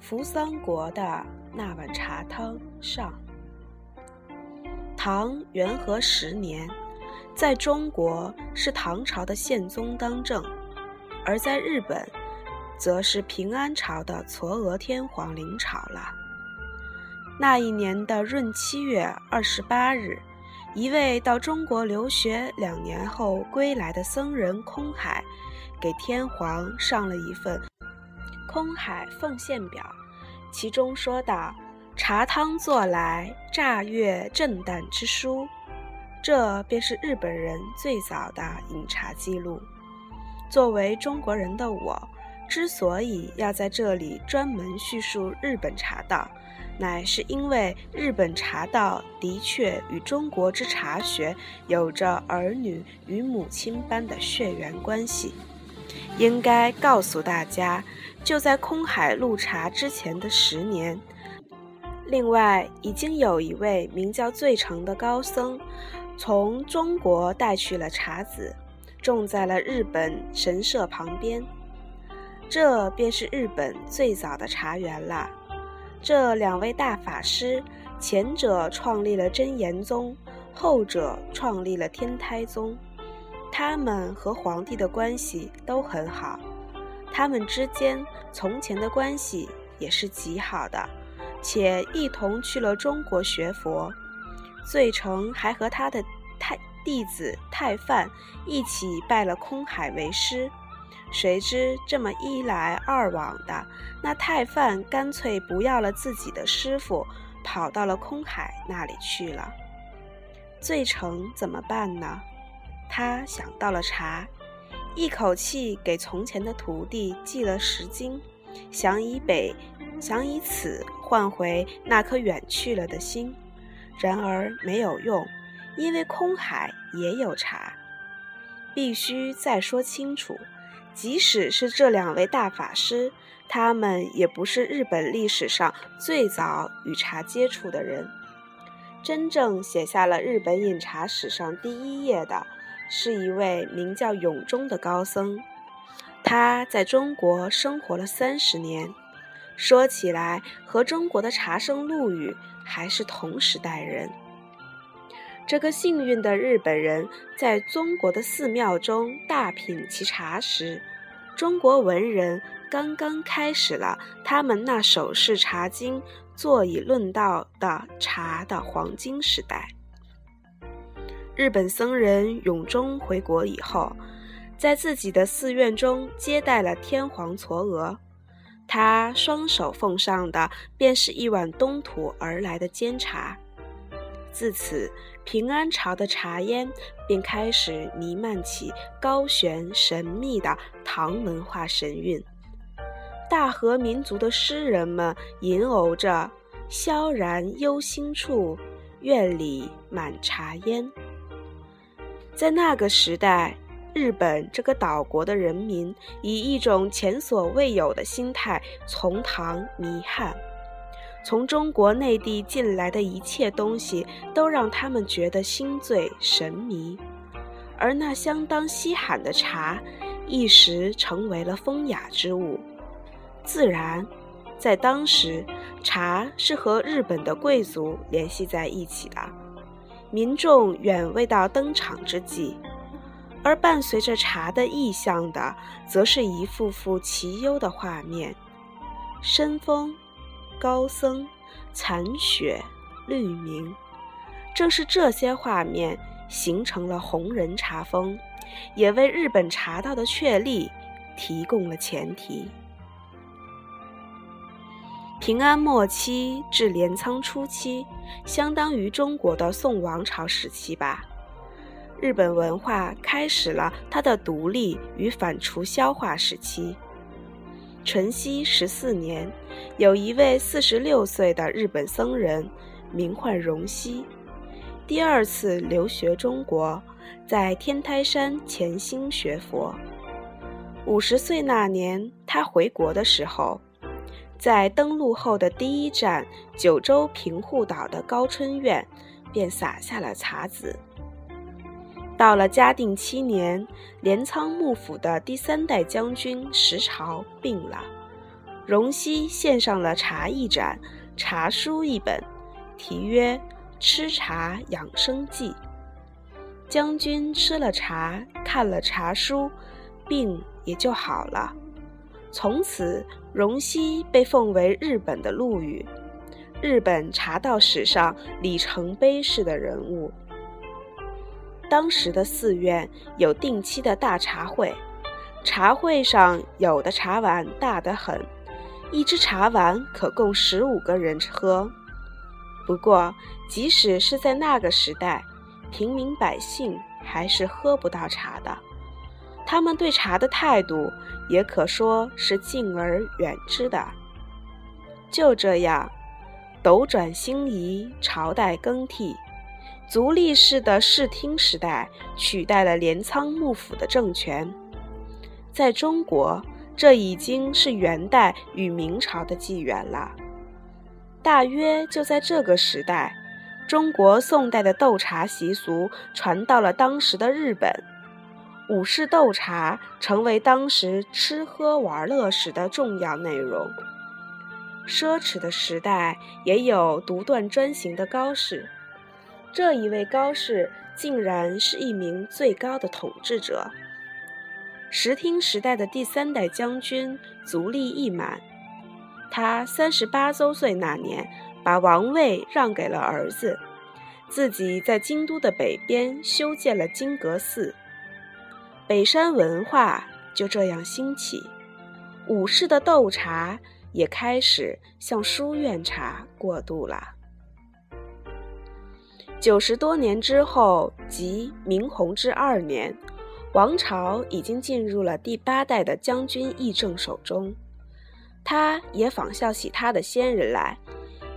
扶桑国的那碗茶汤上。唐元和十年，在中国是唐朝的宪宗当政，而在日本，则是平安朝的嵯峨天皇临朝了。那一年的闰七月二十八日，一位到中国留学两年后归来的僧人空海，给天皇上了一份。空海奉献表，其中说道：“茶汤做来，乍悦正旦之书。”这便是日本人最早的饮茶记录。作为中国人的我，之所以要在这里专门叙述日本茶道，乃是因为日本茶道的确与中国之茶学有着儿女与母亲般的血缘关系。应该告诉大家，就在空海入茶之前的十年，另外已经有一位名叫醉成的高僧，从中国带去了茶籽，种在了日本神社旁边。这便是日本最早的茶园了。这两位大法师，前者创立了真言宗，后者创立了天台宗。他们和皇帝的关系都很好，他们之间从前的关系也是极好的，且一同去了中国学佛。醉成还和他的太弟子太范一起拜了空海为师。谁知这么一来二往的，那太范干脆不要了自己的师傅，跑到了空海那里去了。醉成怎么办呢？他想到了茶，一口气给从前的徒弟寄了十斤，想以北，想以此换回那颗远去了的心。然而没有用，因为空海也有茶。必须再说清楚，即使是这两位大法师，他们也不是日本历史上最早与茶接触的人。真正写下了日本饮茶史上第一页的。是一位名叫永忠的高僧，他在中国生活了三十年，说起来和中国的茶圣陆羽还是同时代人。这个幸运的日本人在中国的寺庙中大品其茶时，中国文人刚刚开始了他们那手持茶经坐以论道的茶的黄金时代。日本僧人永忠回国以后，在自己的寺院中接待了天皇嵯峨，他双手奉上的便是一碗东土而来的煎茶。自此，平安朝的茶烟便开始弥漫起高悬神秘的唐文化神韵。大和民族的诗人们吟呕着“萧然幽心处，院里满茶烟”。在那个时代，日本这个岛国的人民以一种前所未有的心态从唐弥汉，从中国内地进来的一切东西都让他们觉得心醉神迷，而那相当稀罕的茶，一时成为了风雅之物。自然，在当时，茶是和日本的贵族联系在一起的。民众远未到登场之际，而伴随着茶的意象的，则是一幅幅奇幽的画面：深风、高僧、残雪、绿明。正是这些画面形成了红人茶风，也为日本茶道的确立提供了前提。平安末期至镰仓初期，相当于中国的宋王朝时期吧。日本文化开始了它的独立与反刍消化时期。淳熙十四年，有一位四十六岁的日本僧人，名唤荣西，第二次留学中国，在天台山潜心学佛。五十岁那年，他回国的时候，在登陆后的第一站九州平户岛的高春院，便撒下了茶籽。到了嘉定七年，镰仓幕府的第三代将军石朝病了，荣西献上了茶艺盏、茶书一本，题曰《吃茶养生记》。将军吃了茶，看了茶书，病也就好了。从此，荣西被奉为日本的陆羽，日本茶道史上里程碑式的人物。当时的寺院有定期的大茶会，茶会上有的茶碗大得很，一只茶碗可供十五个人喝。不过，即使是在那个时代，平民百姓还是喝不到茶的。他们对茶的态度也可说是敬而远之的。就这样，斗转星移，朝代更替。足利氏的室町时代取代了镰仓幕府的政权，在中国，这已经是元代与明朝的纪元了。大约就在这个时代，中国宋代的斗茶习俗传到了当时的日本，武士斗茶成为当时吃喝玩乐时的重要内容。奢侈的时代也有独断专行的高士。这一位高士竟然是一名最高的统治者。石町时代的第三代将军足利义满，他三十八周岁那年，把王位让给了儿子，自己在京都的北边修建了金阁寺。北山文化就这样兴起，武士的斗茶也开始向书院茶过渡了。九十多年之后，即明弘治二年，王朝已经进入了第八代的将军议政手中。他也仿效起他的先人来，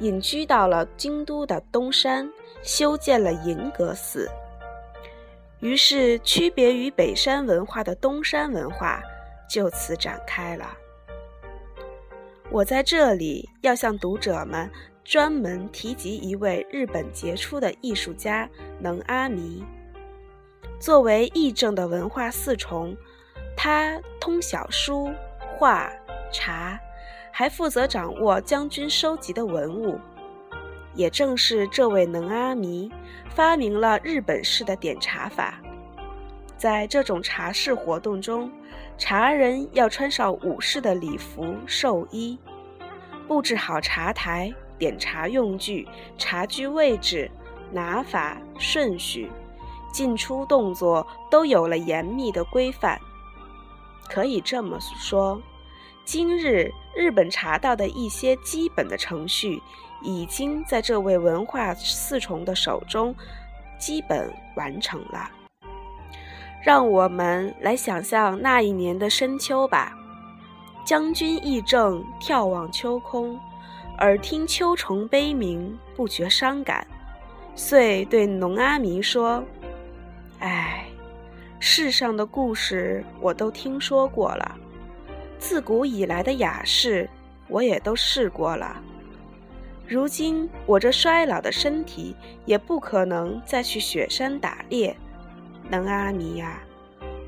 隐居到了京都的东山，修建了银阁寺。于是，区别于北山文化的东山文化就此展开了。我在这里要向读者们。专门提及一位日本杰出的艺术家能阿弥。作为议政的文化四重，他通晓书画茶，还负责掌握将军收集的文物。也正是这位能阿弥，发明了日本式的点茶法。在这种茶事活动中，茶人要穿上武士的礼服寿衣，布置好茶台。点茶用具、茶具位置、拿法、顺序、进出动作都有了严密的规范。可以这么说，今日日本茶道的一些基本的程序，已经在这位文化四重的手中基本完成了。让我们来想象那一年的深秋吧，将军议政，眺望秋空。耳听秋虫悲鸣，不觉伤感，遂对农阿弥说：“唉，世上的故事我都听说过了，自古以来的雅事我也都试过了。如今我这衰老的身体也不可能再去雪山打猎，能阿弥呀，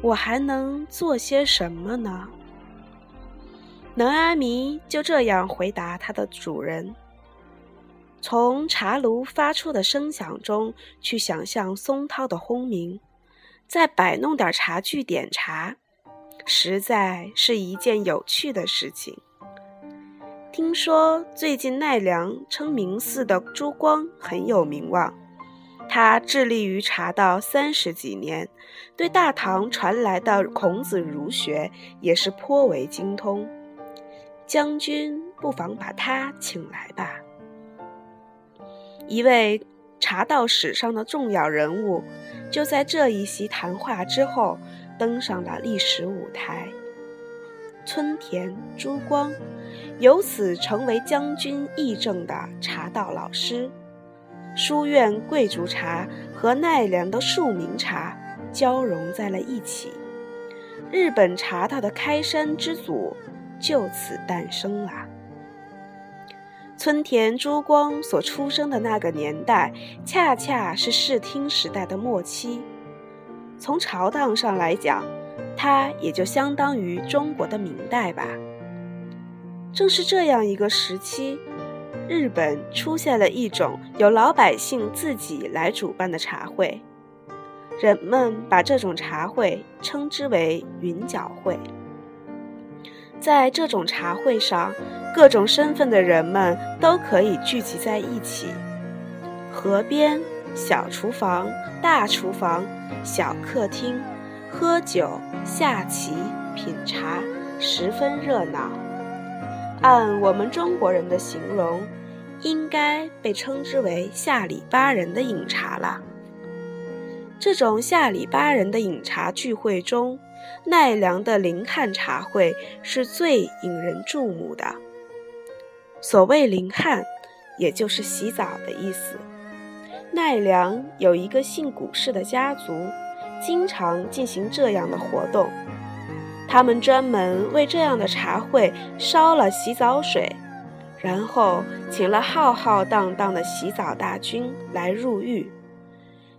我还能做些什么呢？”能阿弥就这样回答他的主人：“从茶炉发出的声响中去想象松涛的轰鸣，再摆弄点茶具点茶，实在是一件有趣的事情。听说最近奈良称明寺的珠光很有名望，他致力于茶道三十几年，对大唐传来的孔子儒学也是颇为精通。”将军不妨把他请来吧。一位茶道史上的重要人物，就在这一席谈话之后登上了历史舞台。村田珠光，由此成为将军议政的茶道老师。书院贵族茶和奈良的庶民茶交融在了一起，日本茶道的开山之祖就此诞生了。村田珠光所出生的那个年代，恰恰是视听时代的末期。从朝代上来讲，它也就相当于中国的明代吧。正是这样一个时期，日本出现了一种由老百姓自己来主办的茶会，人们把这种茶会称之为“云脚会”。在这种茶会上，各种身份的人们都可以聚集在一起。河边、小厨房、大厨房、小客厅，喝酒、下棋、品茶，十分热闹。按我们中国人的形容，应该被称之为下里巴人的饮茶了。这种下里巴人的饮茶聚会中，奈良的林汉茶会是最引人注目的。所谓林汉，也就是洗澡的意思。奈良有一个姓古氏的家族，经常进行这样的活动。他们专门为这样的茶会烧了洗澡水，然后请了浩浩荡荡的洗澡大军来入浴。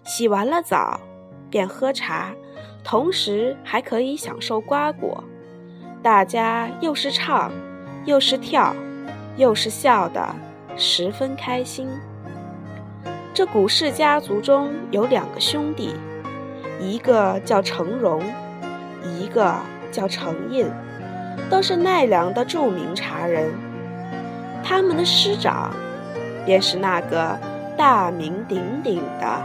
洗完了澡，便喝茶，同时还可以享受瓜果。大家又是唱，又是跳，又是笑的，十分开心。这古氏家族中有两个兄弟，一个叫成荣，一个。叫程印，都是奈良的著名茶人。他们的师长，便是那个大名鼎鼎的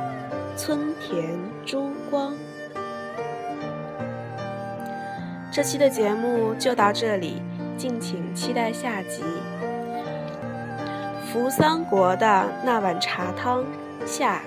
村田珠光。这期的节目就到这里，敬请期待下集。扶桑国的那碗茶汤下。